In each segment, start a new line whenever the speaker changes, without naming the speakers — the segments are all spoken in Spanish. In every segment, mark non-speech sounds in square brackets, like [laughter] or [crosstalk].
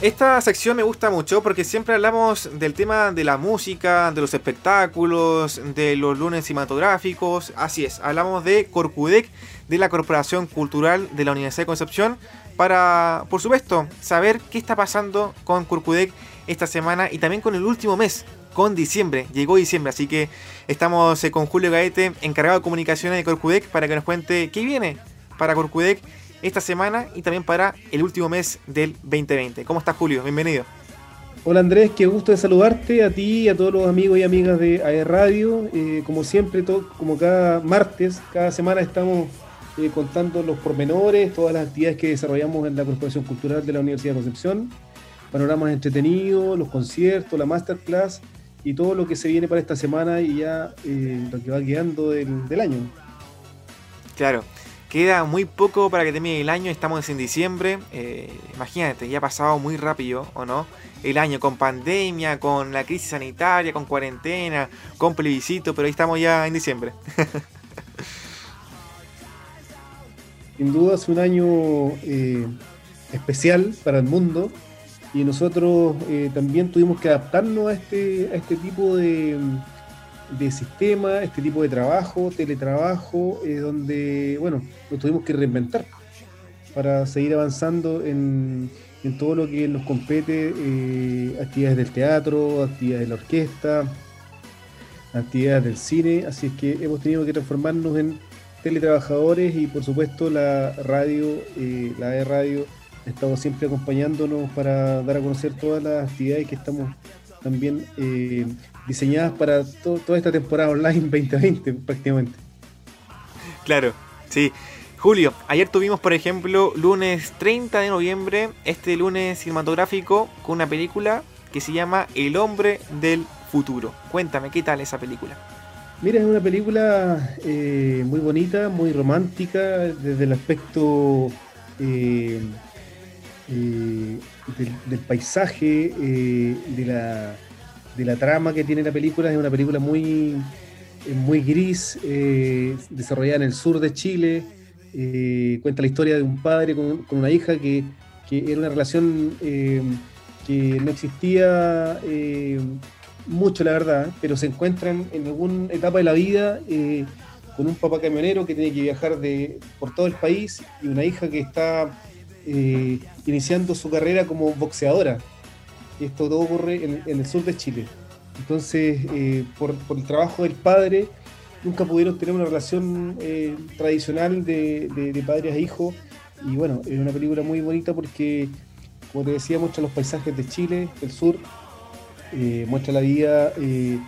Esta sección me gusta mucho porque siempre hablamos del tema de la música, de los espectáculos, de los lunes cinematográficos. Así es, hablamos de Corcudec, de la Corporación Cultural de la Universidad de Concepción, para, por supuesto, saber qué está pasando con Corcudec esta semana y también con el último mes, con diciembre. Llegó diciembre, así que estamos eh, con Julio Gaete, encargado de comunicaciones de Corcudec, para que nos cuente qué viene para Corcudec esta semana y también para el último mes del 2020. ¿Cómo estás, Julio? Bienvenido.
Hola Andrés, qué gusto de saludarte a ti y a todos los amigos y amigas de AE Radio. Eh, como siempre, como cada martes, cada semana estamos eh, contando los pormenores, todas las actividades que desarrollamos en la Corporación Cultural de la Universidad de Concepción, panoramas entretenidos, los conciertos, la masterclass y todo lo que se viene para esta semana y ya eh, lo que va quedando del, del año.
Claro. Queda muy poco para que termine el año, estamos en diciembre. Eh, imagínate, ya ha pasado muy rápido, ¿o no? El año con pandemia, con la crisis sanitaria, con cuarentena, con plebiscito, pero ahí estamos ya en diciembre. [laughs]
Sin duda es un año eh, especial para el mundo y nosotros eh, también tuvimos que adaptarnos a este, a este tipo de de sistema, este tipo de trabajo, teletrabajo, eh, donde, bueno, nos tuvimos que reinventar para seguir avanzando en, todo lo que nos compete, eh, actividades del teatro, actividades de la orquesta, actividades del cine, así es que hemos tenido que transformarnos en teletrabajadores y por supuesto la radio, eh, la de radio, ha estado siempre acompañándonos para dar a conocer todas las actividades que estamos también eh, diseñadas para toda esta temporada online [laughs] 2020 prácticamente.
Claro, sí. Julio, ayer tuvimos, por ejemplo, lunes 30 de noviembre, este lunes cinematográfico, con una película que se llama El hombre del futuro. Cuéntame, ¿qué tal esa película?
Mira, es una película eh, muy bonita, muy romántica, desde el aspecto eh, del, paisaje, eh, de, la, de la trama que tiene la película. Es una película muy, eh, muy gris, eh, desarrollada en el sur de Chile. cuenta la historia de un padre con, una hija que, era una relación que no existía mucho, la verdad, pero se encuentran en alguna etapa de la vida con un papá camionero que tiene que viajar de, por todo el país y una hija que está eh, iniciando su carrera como boxeadora. Esto todo ocurre en, el sur de Chile. Entonces, eh, por, el trabajo del padre, nunca pudieron tener una relación eh, tradicional de, padre a hijo. Y bueno, es una película muy bonita porque, como te decía, muestra los paisajes de Chile, del sur, muestra la vida de,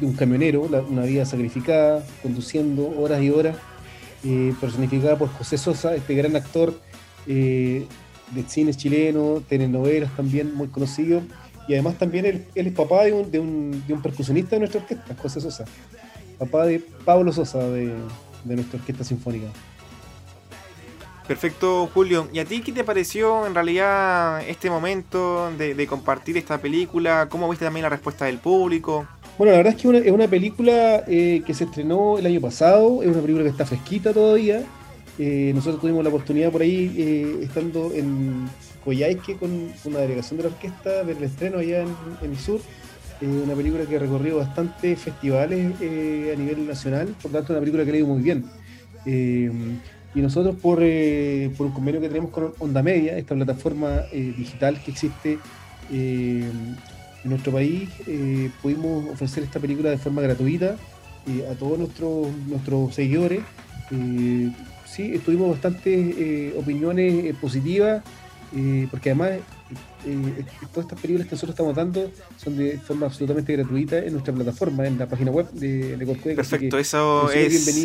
un camionero, una vida sacrificada, conduciendo horas y horas, personificada por José Sosa, este gran actor eh, de cine chileno, telenovelas también muy conocido. Y además también él, es papá de un, de, un, de un, percusionista de nuestra orquesta, José Sosa. Papá de Pablo Sosa de, de nuestra orquesta sinfónica.
Perfecto, Julio. ¿Y a ti qué te pareció en realidad este momento de, compartir esta película? ¿Cómo viste también la respuesta del público?
Bueno, la verdad es que es una película eh, que se estrenó el año pasado, es una película que está fresquita todavía, eh, nosotros tuvimos la oportunidad por ahí, eh, estando en Coyhaique con una delegación de la orquesta, ver el estreno allá en, el sur. Eh, una película que ha recorrido bastantes festivales a nivel nacional, por tanto, una película que le ido muy bien. y nosotros, por, por un convenio que tenemos con Onda Media, esta plataforma digital que existe en nuestro país, pudimos ofrecer esta película de forma gratuita a todos nuestros, nuestros seguidores sí, tuvimos bastantes eh, opiniones eh, positivas, eh, porque además todas estas películas que nosotros estamos dando son de forma absolutamente gratuita en nuestra plataforma, en la página web de, de
Perfecto, eso es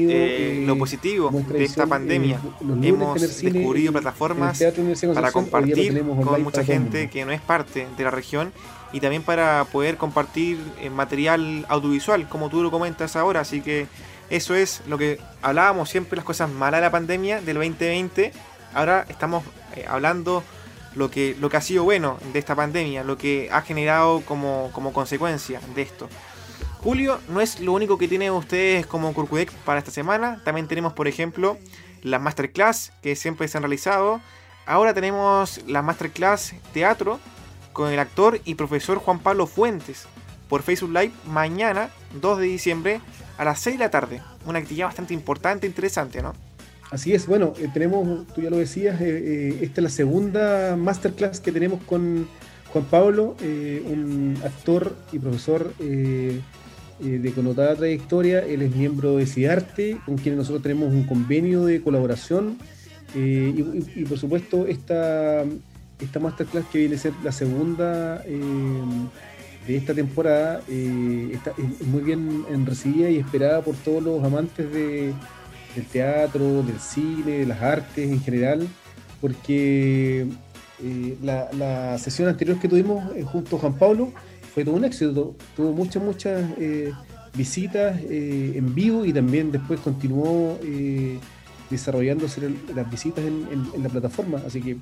lo positivo de esta pandemia. Hemos descubierto plataformas para compartir con mucha gente que no es parte de la región y también para poder compartir material audiovisual, como tú lo comentas ahora, así que eso es lo que hablábamos siempre, las cosas malas de la pandemia del 2020. Ahora estamos eh, hablando lo que, lo que ha sido bueno de esta pandemia, lo que ha generado como, como consecuencia de esto. Julio no es lo único que tienen ustedes como Curcudec para esta semana. También tenemos, por ejemplo, la masterclass que siempre se han realizado. Ahora tenemos la masterclass teatro con el actor y profesor Juan Pablo Fuentes por Facebook Live mañana, 2 de diciembre, a las 6 de la tarde. Una actividad bastante importante interesante, ¿no?
Así es, bueno, eh, tenemos, tú ya lo decías, eh, eh, esta es la segunda masterclass que tenemos con Juan Pablo, un actor y profesor de connotada trayectoria. Él es miembro de CIARTE, con quien nosotros tenemos un convenio de colaboración. Y, por supuesto, esta, esta masterclass que viene a ser la segunda de esta temporada está, es muy bien recibida y esperada por todos los amantes de del teatro, del cine, de las artes en general, porque eh, la, sesión anterior que tuvimos eh, junto a Juan Pablo fue todo un éxito, tuvo muchas, muchas eh, visitas en vivo y también después continuó desarrollándose las visitas en, la plataforma, así que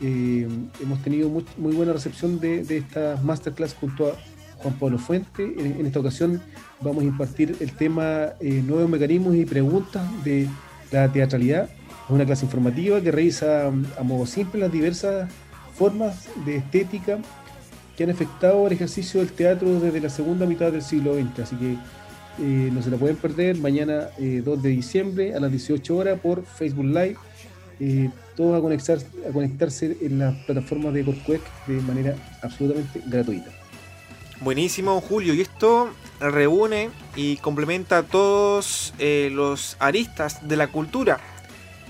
hemos tenido muy, buena recepción de, de estas masterclass junto a Juan Pablo Fuente. En, esta ocasión vamos a impartir el tema eh, Nuevos mecanismos y preguntas de la teatralidad. Es una clase informativa que revisa mm, a modo simple las diversas formas de estética que han afectado el ejercicio del teatro desde la segunda mitad del siglo XX. Así que eh, no se la pueden perder mañana 2 eh, de diciembre a las 18 horas por Facebook Live. todos a, conectar, a conectarse en las plataformas de Corcuec de manera absolutamente gratuita.
Buenísimo, Julio. Y esto reúne y complementa a todos eh, los aristas de la cultura.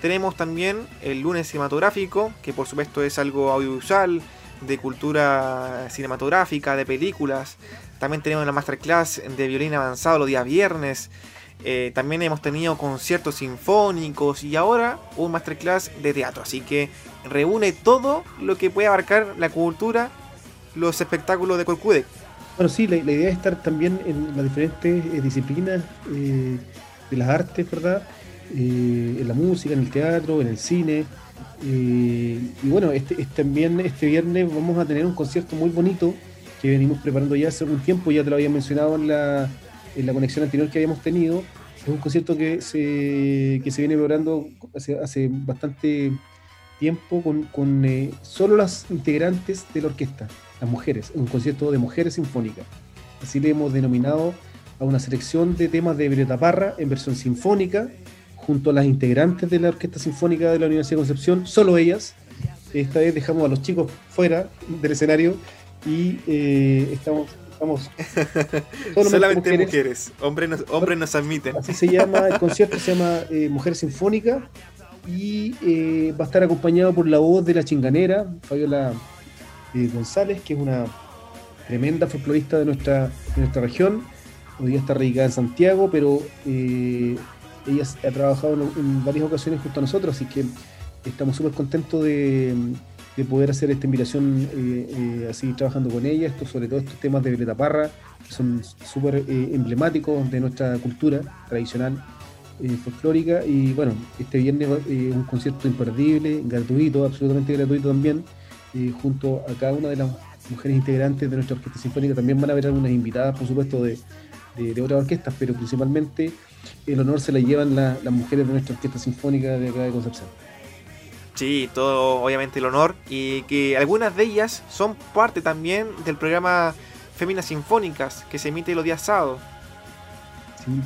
Tenemos también el lunes cinematográfico, que por supuesto es algo audiovisual, de cultura cinematográfica, de películas. También tenemos la masterclass de violín avanzado los días viernes. Eh, también hemos tenido conciertos sinfónicos y ahora un masterclass de teatro. Así que reúne todo lo que puede abarcar la cultura, los espectáculos de Corcudec.
Bueno, sí, la, idea es estar también en las diferentes eh, disciplinas eh, de las artes, ¿verdad? En la música, en el teatro, en el cine. y bueno, este, este, también este viernes vamos a tener un concierto muy bonito que venimos preparando ya hace algún tiempo, ya te lo había mencionado en la, en la conexión anterior que habíamos tenido. Es un concierto que se, que se viene preparando hace, hace bastante tiempo con, con solo las integrantes de la orquesta las mujeres, un concierto de mujeres sinfónicas. Así le hemos denominado a una selección de temas de Violeta Parra en versión sinfónica, junto a las integrantes de la Orquesta Sinfónica de la Universidad de Concepción, solo ellas. Esta vez dejamos a los chicos fuera del escenario y eh, estamos, estamos [laughs]
solamente, mujeres, hombres nos, hombres nos admiten.
Así se llama, el concierto se llama eh, Mujer Sinfónica y eh, va a estar acompañado por la voz de la chinganera, Fabiola González, que es una tremenda folclorista de nuestra, de nuestra región. Hoy día está radicada en Santiago, pero ella ha trabajado en, varias ocasiones junto a nosotros, así que estamos súper contentos de, poder hacer esta invitación eh, eh, así trabajando con ella, esto, sobre todo estos temas de Violeta que son súper emblemáticos de nuestra cultura tradicional folclórica. Y bueno, este viernes un concierto imperdible, gratuito, absolutamente gratuito también junto a cada una de las mujeres integrantes de nuestra orquesta sinfónica. También van a haber algunas invitadas, por supuesto, de, otras orquestas, pero principalmente el honor se la llevan las mujeres de nuestra orquesta sinfónica de acá de Concepción.
Sí, todo obviamente el honor y que algunas de ellas son parte también del programa Féminas Sinfónicas que se emite los días sábados.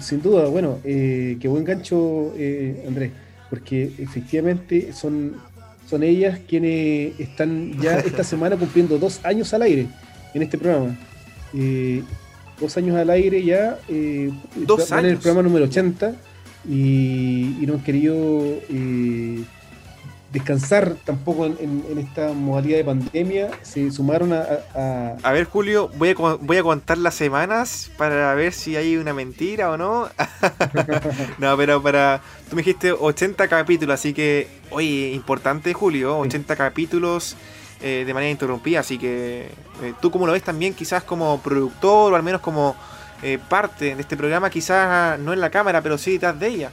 Sin, duda, bueno, eh, qué buen gancho, eh, Andrés, porque efectivamente son son ellas quienes están ya esta [laughs] semana cumpliendo dos años al aire en este programa. Eh, dos años al aire ya.
Dos años. En
el programa número 80 y, y no han querido descansar tampoco en, esta modalidad de pandemia. Se sumaron a.
A, ver, Julio, voy a, voy a contar las semanas para ver si hay una mentira o no. [laughs] no, pero para. Tú me dijiste 80 capítulos, así que. Oye, importante, Julio, 80 capítulos. Eh, de manera interrumpida, así que eh, tú como lo ves también quizás como productor o al menos como eh, parte de este programa, quizás no en la cámara, pero sí detrás de ella.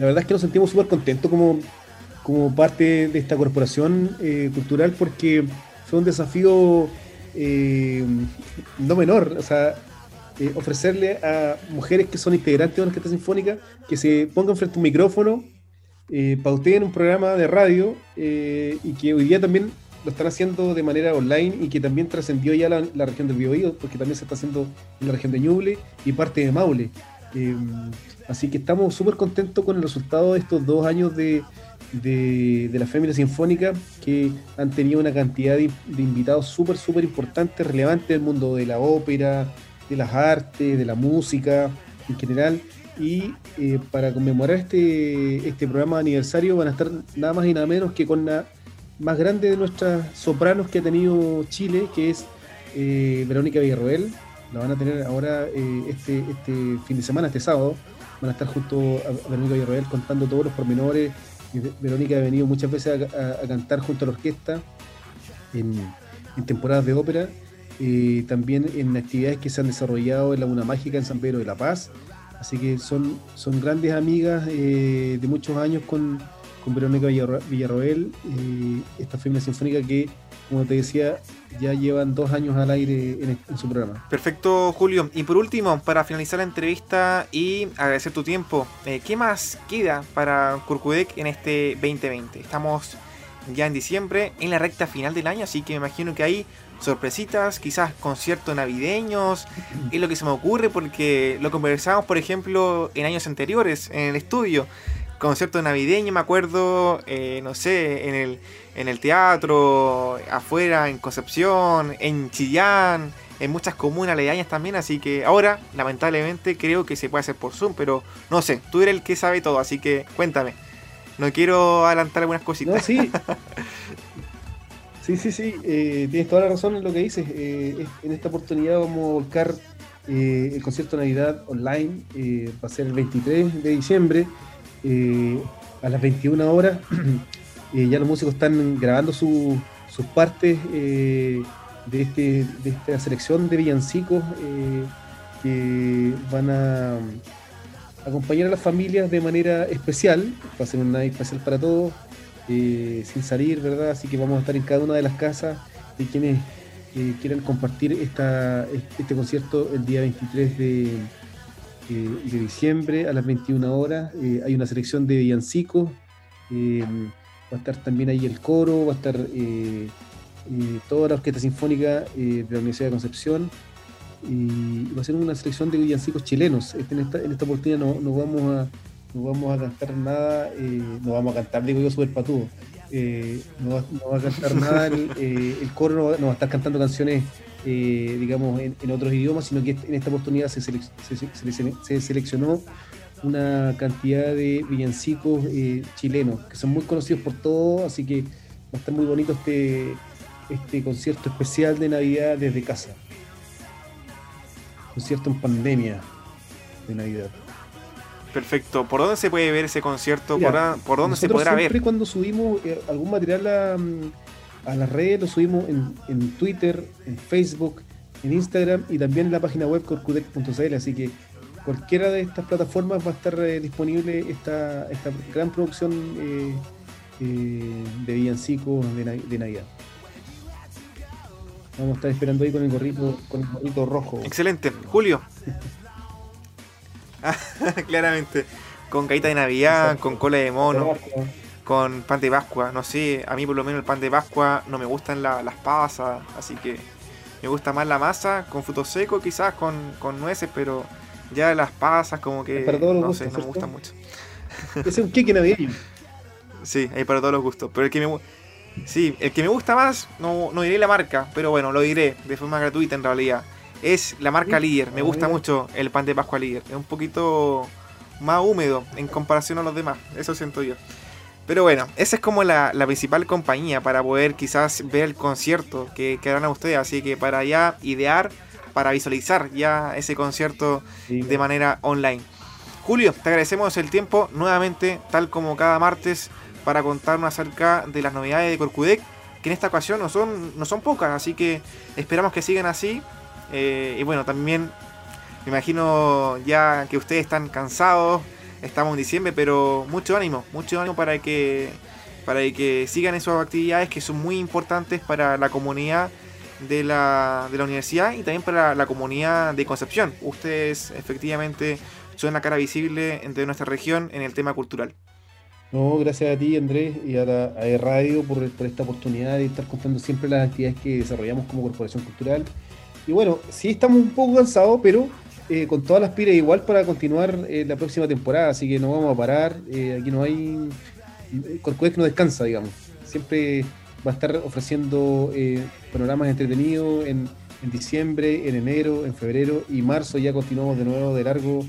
La verdad es que nos sentimos súper contentos como como parte de esta corporación eh, cultural porque fue un desafío eh, no menor, o sea, eh, ofrecerle a mujeres que son integrantes de una orquesta sinfónica que se pongan frente a un micrófono, pauteen un programa de radio y que hoy día también lo están haciendo de manera online y que también trascendió ya la, región del Biobío, porque también se está haciendo en la región de Ñuble y parte de Maule. Así que estamos súper contentos con el resultado de estos dos años de, de, la familia sinfónica que han tenido una cantidad de, invitados súper, súper importantes, relevantes del mundo de la ópera, de las artes, de la música en general. Y eh, para conmemorar este, este programa de aniversario van a estar nada más y nada menos que con la más grande de nuestras sopranos que ha tenido Chile, que es eh, Verónica Villarroel. La van a tener ahora eh, este, este fin de semana, este sábado. Van a estar junto a Verónica Villarroel contando todos los pormenores. Verónica ha venido muchas veces a, cantar junto a la orquesta en, temporadas de ópera. Eh, también en actividades que se han desarrollado en la Una Mágica en San Pedro de la Paz. Así que son, son grandes amigas de muchos años con, con Verónica Villarroel, eh, esta familia sinfónica que, como te decía, ya llevan dos años al aire en, su programa.
Perfecto, Julio. Y por último, para finalizar la entrevista y agradecer tu tiempo, eh, ¿qué más queda para Curcudec en este 2020? Estamos ya en diciembre, en la recta final del año, así que me imagino que hay sorpresitas, quizás conciertos navideños, es lo que se me ocurre porque lo conversamos, por ejemplo, en años anteriores en el estudio concierto navideño, me acuerdo, eh, no sé, en el, en el teatro, afuera, en Concepción, en Chillán, en muchas comunas aledañas también, así que ahora, lamentablemente, creo que se puede hacer por Zoom, pero no sé, tú eres el que sabe todo, así que cuéntame. No quiero adelantar algunas cositas.
sí. [laughs] sí, sí, sí, eh, tienes toda la razón en lo que dices. Eh, en esta oportunidad vamos a volcar el concierto de Navidad online, va a ser el 23 de diciembre. Eh, a las 21 horas [clears throat] eh, ya los músicos están grabando sus partes eh, de, este, de esta selección de villancicos que van a acompañar a las familias de manera especial, va a ser una especial para todos, sin salir, ¿verdad? Así que vamos a estar en cada una de las casas de quienes quieran compartir esta, este concierto el día 23 de, eh, de diciembre a las 21 horas. Eh, hay una selección de villancicos. Eh, va a estar también ahí el coro, va a estar toda la orquesta sinfónica de la Universidad de Concepción. Y va a ser una selección de villancicos chilenos. Este, en, esta, en esta oportunidad no, no, vamos a, no vamos a cantar nada, no vamos a cantar, digo yo, super patudo. no, va, a cantar nada, el, el coro no va, a estar cantando canciones eh, digamos, en, otros idiomas, sino que en esta oportunidad se, seleccionó una cantidad de villancicos eh, chilenos, que son muy conocidos por todos, así que va a estar muy bonito este, este concierto especial de Navidad desde casa. Concierto en pandemia de Navidad.
Perfecto. ¿Por dónde se puede ver ese concierto? ¿Por, dónde se podrá ver?
cuando subimos eh, algún material a, a las redes, lo subimos en, Twitter, en Facebook, en Instagram y también en la página web corcudec.cl, así que cualquiera de estas plataformas va a estar eh, disponible esta, esta gran producción eh, eh, de villancicos de, de, Navidad. Vamos a estar esperando ahí con el gorrito, con el gorrito rojo.
Excelente. Julio. [laughs] [laughs] Claramente. Con caída de Navidad, con cola de mono con pan de Pascua. No sé, a mí por lo menos el pan de Pascua no me gustan las pasas, así que me gusta más la masa con frutos secos, quizás con, nueces, pero ya las pasas como que no sé, no me gustan mucho.
Es un queque navideño. [laughs]
Sí, hay para todos los gustos, pero el que me Sí, el que me gusta más, no, no diré la marca, pero bueno, lo diré de forma gratuita en realidad. Es la marca Líder. Me gusta mucho el pan de Pascua Líder. Es un poquito más húmedo en comparación a los demás. Eso siento yo. Pero bueno, esa es como la, principal compañía para poder quizás ver el concierto que, que harán a ustedes. Así que para ya idear, para visualizar ya ese concierto de manera online. Julio, te agradecemos el tiempo nuevamente, tal como cada martes, para contarnos acerca de las novedades de Corcudec, que en esta ocasión no son, no son pocas, así que esperamos que sigan así. Eh, y bueno, también me imagino ya que ustedes están cansados estamos en diciembre, pero mucho ánimo, mucho ánimo para que, para que sigan esas actividades que son muy importantes para la comunidad de la, de la universidad y también para la comunidad de Concepción. Ustedes efectivamente son la cara visible de nuestra región en el tema cultural.
No, gracias a ti, Andrés, y a, la, Radio por, por, esta oportunidad de estar contando siempre las actividades que desarrollamos como Corporación Cultural. Y bueno, sí estamos un poco cansados, pero eh, con todas las pilas igual para continuar eh, la próxima temporada, así que no vamos a parar. Eh, aquí no hay. Corcoex no descansa, digamos. Siempre va a estar ofreciendo panoramas entretenidos en, en diciembre, en enero, en febrero y marzo. Ya continuamos de nuevo de largo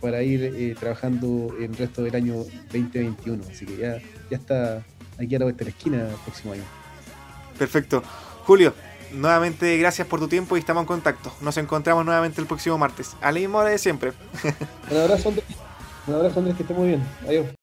para ir trabajando el resto del año 2021. Así que ya, ya está aquí a la vuelta de la esquina el próximo año.
Perfecto. Julio, nuevamente gracias por tu tiempo y estamos en contacto. Nos encontramos nuevamente el próximo martes, a la misma hora de siempre. [laughs]
Un abrazo, Andrés. Un abrazo, Andrés, que esté muy bien. Adiós.